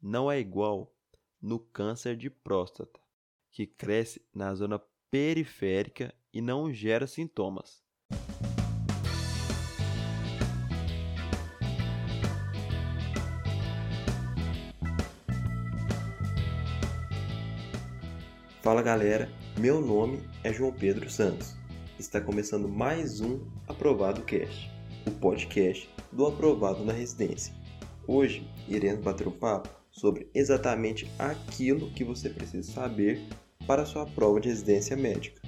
não é igual no câncer de próstata, que cresce na zona periférica e não gera sintomas. Fala galera, meu nome é João Pedro Santos. Está começando mais um Aprovado Cast, o podcast do Aprovado na Residência. Hoje iremos bater um papo sobre exatamente aquilo que você precisa saber para sua prova de residência médica.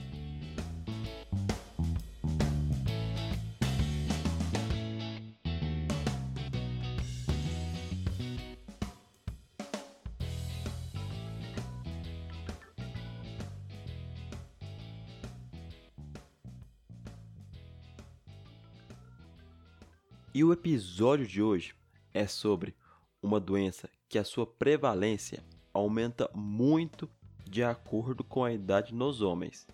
E o episódio de hoje é sobre uma doença que a sua prevalência aumenta muito de acordo com a idade nos homens.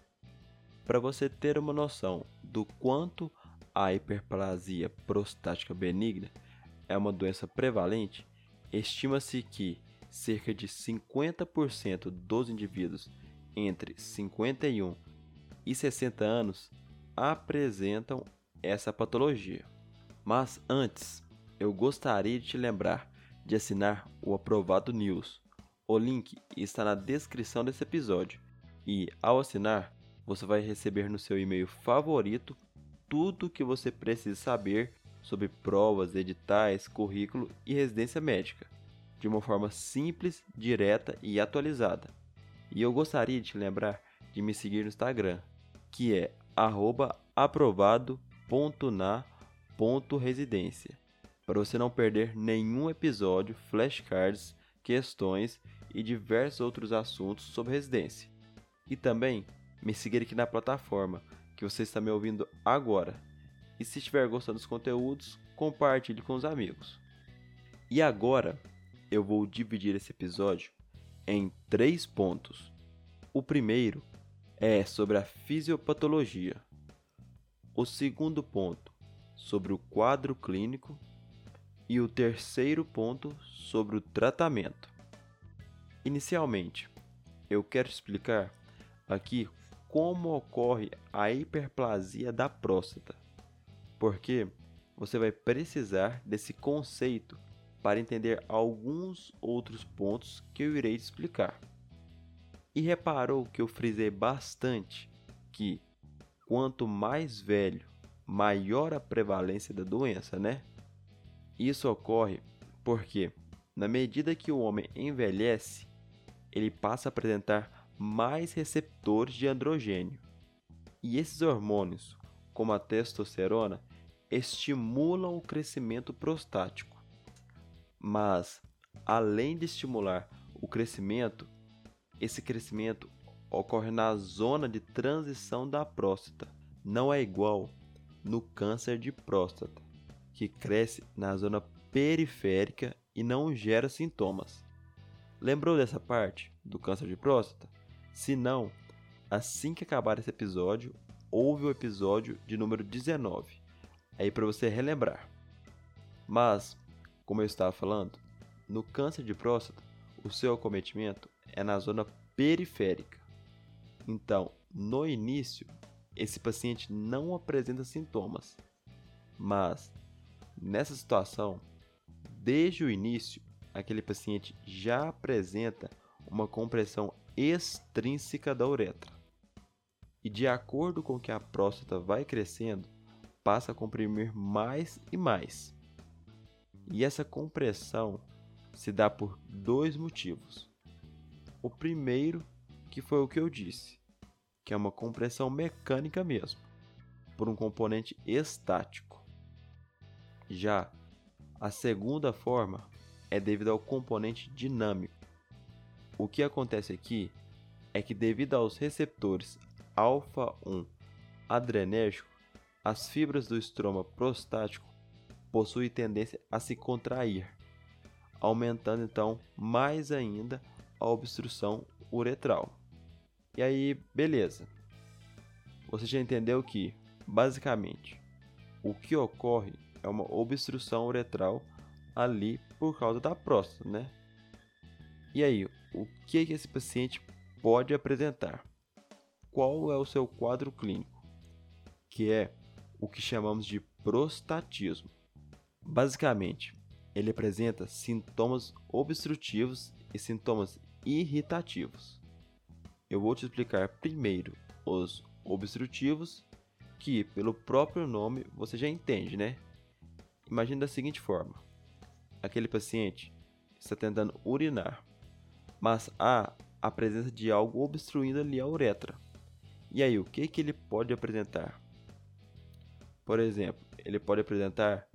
Para você ter uma noção do quanto a hiperplasia prostática benigna é uma doença prevalente, estima-se que cerca de 50% dos indivíduos entre 51 e 60 anos apresentam essa patologia. Mas antes, eu gostaria de te lembrar de assinar o Aprovado News. O link está na descrição desse episódio. E ao assinar, você vai receber no seu e-mail favorito tudo o que você precisa saber sobre provas, editais, currículo e residência médica, de uma forma simples, direta e atualizada. E eu gostaria de te lembrar de me seguir no Instagram, que é aprovado.na.residência para você não perder nenhum episódio, flashcards, questões e diversos outros assuntos sobre residência. E também me seguir aqui na plataforma que você está me ouvindo agora. E se estiver gostando dos conteúdos, compartilhe com os amigos. E agora eu vou dividir esse episódio em três pontos. O primeiro é sobre a fisiopatologia. O segundo ponto sobre o quadro clínico e o terceiro ponto sobre o tratamento. Inicialmente, eu quero explicar aqui como ocorre a hiperplasia da próstata, porque você vai precisar desse conceito para entender alguns outros pontos que eu irei explicar. E reparou que eu frisei bastante que quanto mais velho, maior a prevalência da doença, né? Isso ocorre porque, na medida que o homem envelhece, ele passa a apresentar mais receptores de androgênio. E esses hormônios, como a testosterona, estimulam o crescimento prostático. Mas, além de estimular o crescimento, esse crescimento ocorre na zona de transição da próstata. Não é igual no câncer de próstata que cresce na zona periférica e não gera sintomas. Lembrou dessa parte do câncer de próstata? Se não, assim que acabar esse episódio, ouve o episódio de número 19, aí para você relembrar. Mas, como eu estava falando, no câncer de próstata, o seu acometimento é na zona periférica. Então, no início, esse paciente não apresenta sintomas, mas Nessa situação, desde o início, aquele paciente já apresenta uma compressão extrínseca da uretra. E de acordo com que a próstata vai crescendo, passa a comprimir mais e mais. E essa compressão se dá por dois motivos. O primeiro, que foi o que eu disse, que é uma compressão mecânica mesmo, por um componente estático. Já a segunda forma é devido ao componente dinâmico. O que acontece aqui é que, devido aos receptores alfa-1 adrenérgico, as fibras do estroma prostático possuem tendência a se contrair, aumentando então mais ainda a obstrução uretral. E aí, beleza. Você já entendeu que, basicamente, o que ocorre é uma obstrução uretral ali por causa da próstata, né? E aí, o que, que esse paciente pode apresentar? Qual é o seu quadro clínico? Que é o que chamamos de prostatismo. Basicamente, ele apresenta sintomas obstrutivos e sintomas irritativos. Eu vou te explicar primeiro os obstrutivos, que pelo próprio nome você já entende, né? Imagine da seguinte forma: aquele paciente está tentando urinar, mas há a presença de algo obstruindo ali a uretra. E aí, o que, que ele pode apresentar? Por exemplo, ele pode apresentar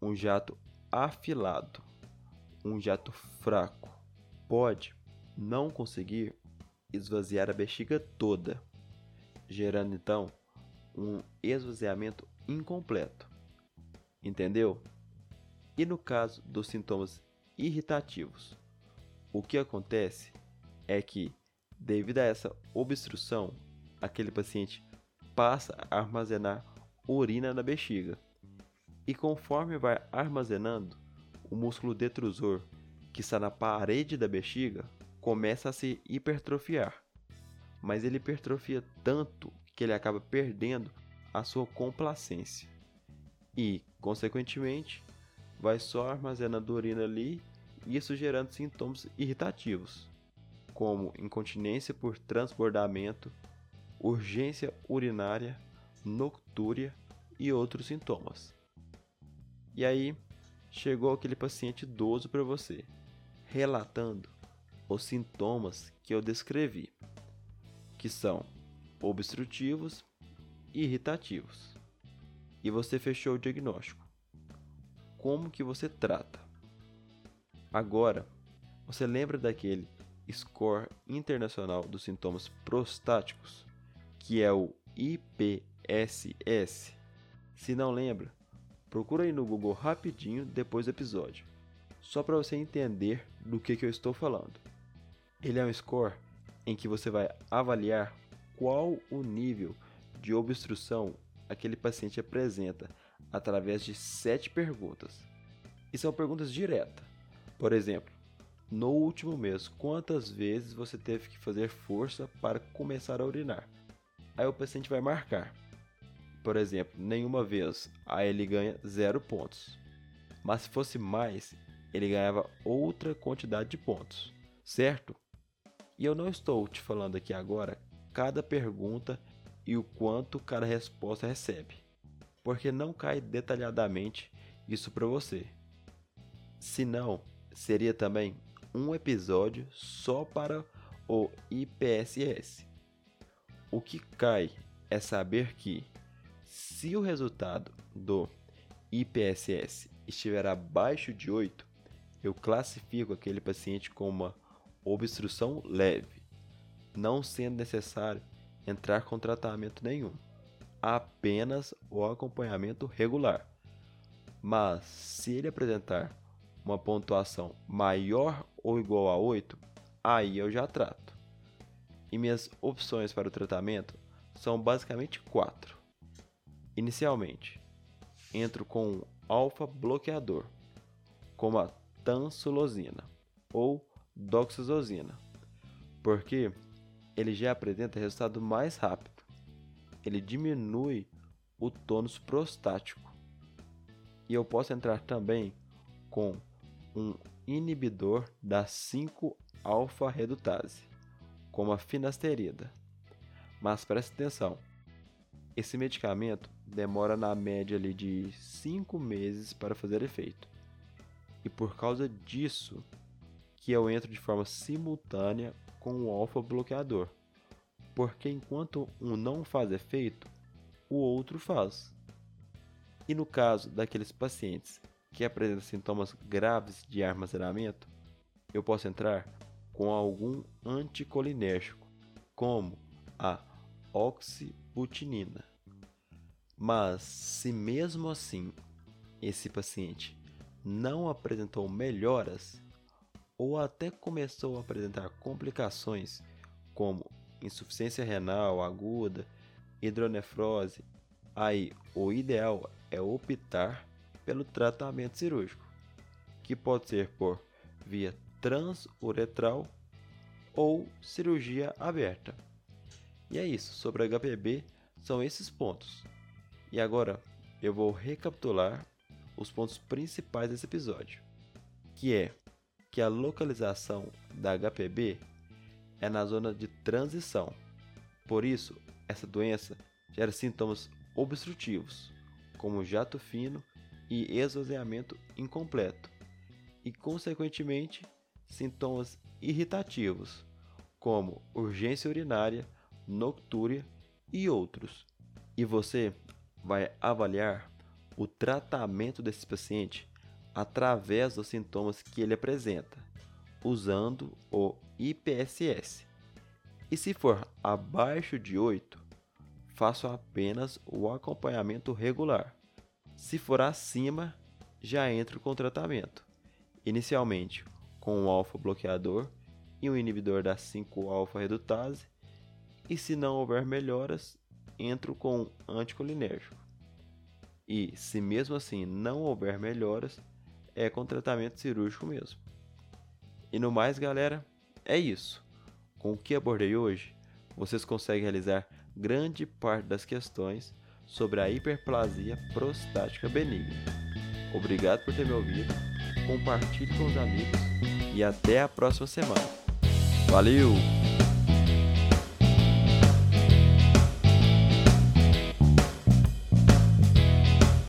um jato afilado, um jato fraco. Pode não conseguir esvaziar a bexiga toda, gerando então um esvaziamento incompleto. Entendeu? E no caso dos sintomas irritativos, o que acontece é que, devido a essa obstrução, aquele paciente passa a armazenar urina na bexiga. E conforme vai armazenando, o músculo detrusor, que está na parede da bexiga, começa a se hipertrofiar. Mas ele hipertrofia tanto que ele acaba perdendo a sua complacência. E, consequentemente, vai só armazenando urina ali, isso gerando sintomas irritativos, como incontinência por transbordamento, urgência urinária, noctúria e outros sintomas. E aí, chegou aquele paciente idoso para você, relatando os sintomas que eu descrevi, que são obstrutivos e irritativos. E você fechou o diagnóstico. Como que você trata? Agora, você lembra daquele score internacional dos sintomas prostáticos, que é o IPSS? Se não lembra, procura aí no Google rapidinho depois do episódio, só para você entender do que, que eu estou falando. Ele é um score em que você vai avaliar qual o nível de obstrução aquele paciente apresenta através de sete perguntas. E são perguntas diretas. Por exemplo, no último mês, quantas vezes você teve que fazer força para começar a urinar? Aí o paciente vai marcar. Por exemplo, nenhuma vez, aí ele ganha zero pontos. Mas se fosse mais, ele ganhava outra quantidade de pontos, certo? E eu não estou te falando aqui agora cada pergunta e o quanto cada resposta recebe, porque não cai detalhadamente isso para você. Senão, seria também um episódio só para o IPSS. O que cai é saber que, se o resultado do IPSS estiver abaixo de 8, eu classifico aquele paciente como uma obstrução leve, não sendo necessário entrar com tratamento nenhum, apenas o acompanhamento regular. Mas se ele apresentar uma pontuação maior ou igual a 8, aí eu já trato. E minhas opções para o tratamento são basicamente quatro. Inicialmente, entro com um alfa bloqueador, como a tansulosina ou doxazosina, porque ele já apresenta resultado mais rápido. Ele diminui o tônus prostático. E eu posso entrar também com um inibidor da 5-alfa-redutase, como a finasterida. Mas preste atenção, esse medicamento demora na média ali de 5 meses para fazer efeito. E por causa disso, que eu entro de forma simultânea com o alfa bloqueador, porque enquanto um não faz efeito, o outro faz. E no caso daqueles pacientes que apresentam sintomas graves de armazenamento, eu posso entrar com algum anticolinérgico, como a oxibutinina. Mas se mesmo assim esse paciente não apresentou melhoras, ou até começou a apresentar complicações como insuficiência renal aguda, hidronefrose, aí o ideal é optar pelo tratamento cirúrgico, que pode ser por via transuretral ou cirurgia aberta. E é isso, sobre HPB são esses pontos. E agora eu vou recapitular os pontos principais desse episódio, que é que a localização da HPB é na zona de transição. Por isso, essa doença gera sintomas obstrutivos, como jato fino e esvaziamento incompleto, e consequentemente sintomas irritativos, como urgência urinária, noctúria e outros. E você vai avaliar o tratamento desse paciente através dos sintomas que ele apresenta, usando o IPSS. E se for abaixo de 8, faço apenas o acompanhamento regular. Se for acima, já entro com tratamento, inicialmente com um alfa bloqueador e um inibidor da 5-alfa redutase, e se não houver melhoras, entro com um anticolinérgico. E se mesmo assim não houver melhoras, é com tratamento cirúrgico mesmo. E no mais, galera, é isso. Com o que abordei hoje, vocês conseguem realizar grande parte das questões sobre a hiperplasia prostática benigna. Obrigado por ter me ouvido, compartilhe com os amigos e até a próxima semana. Valeu!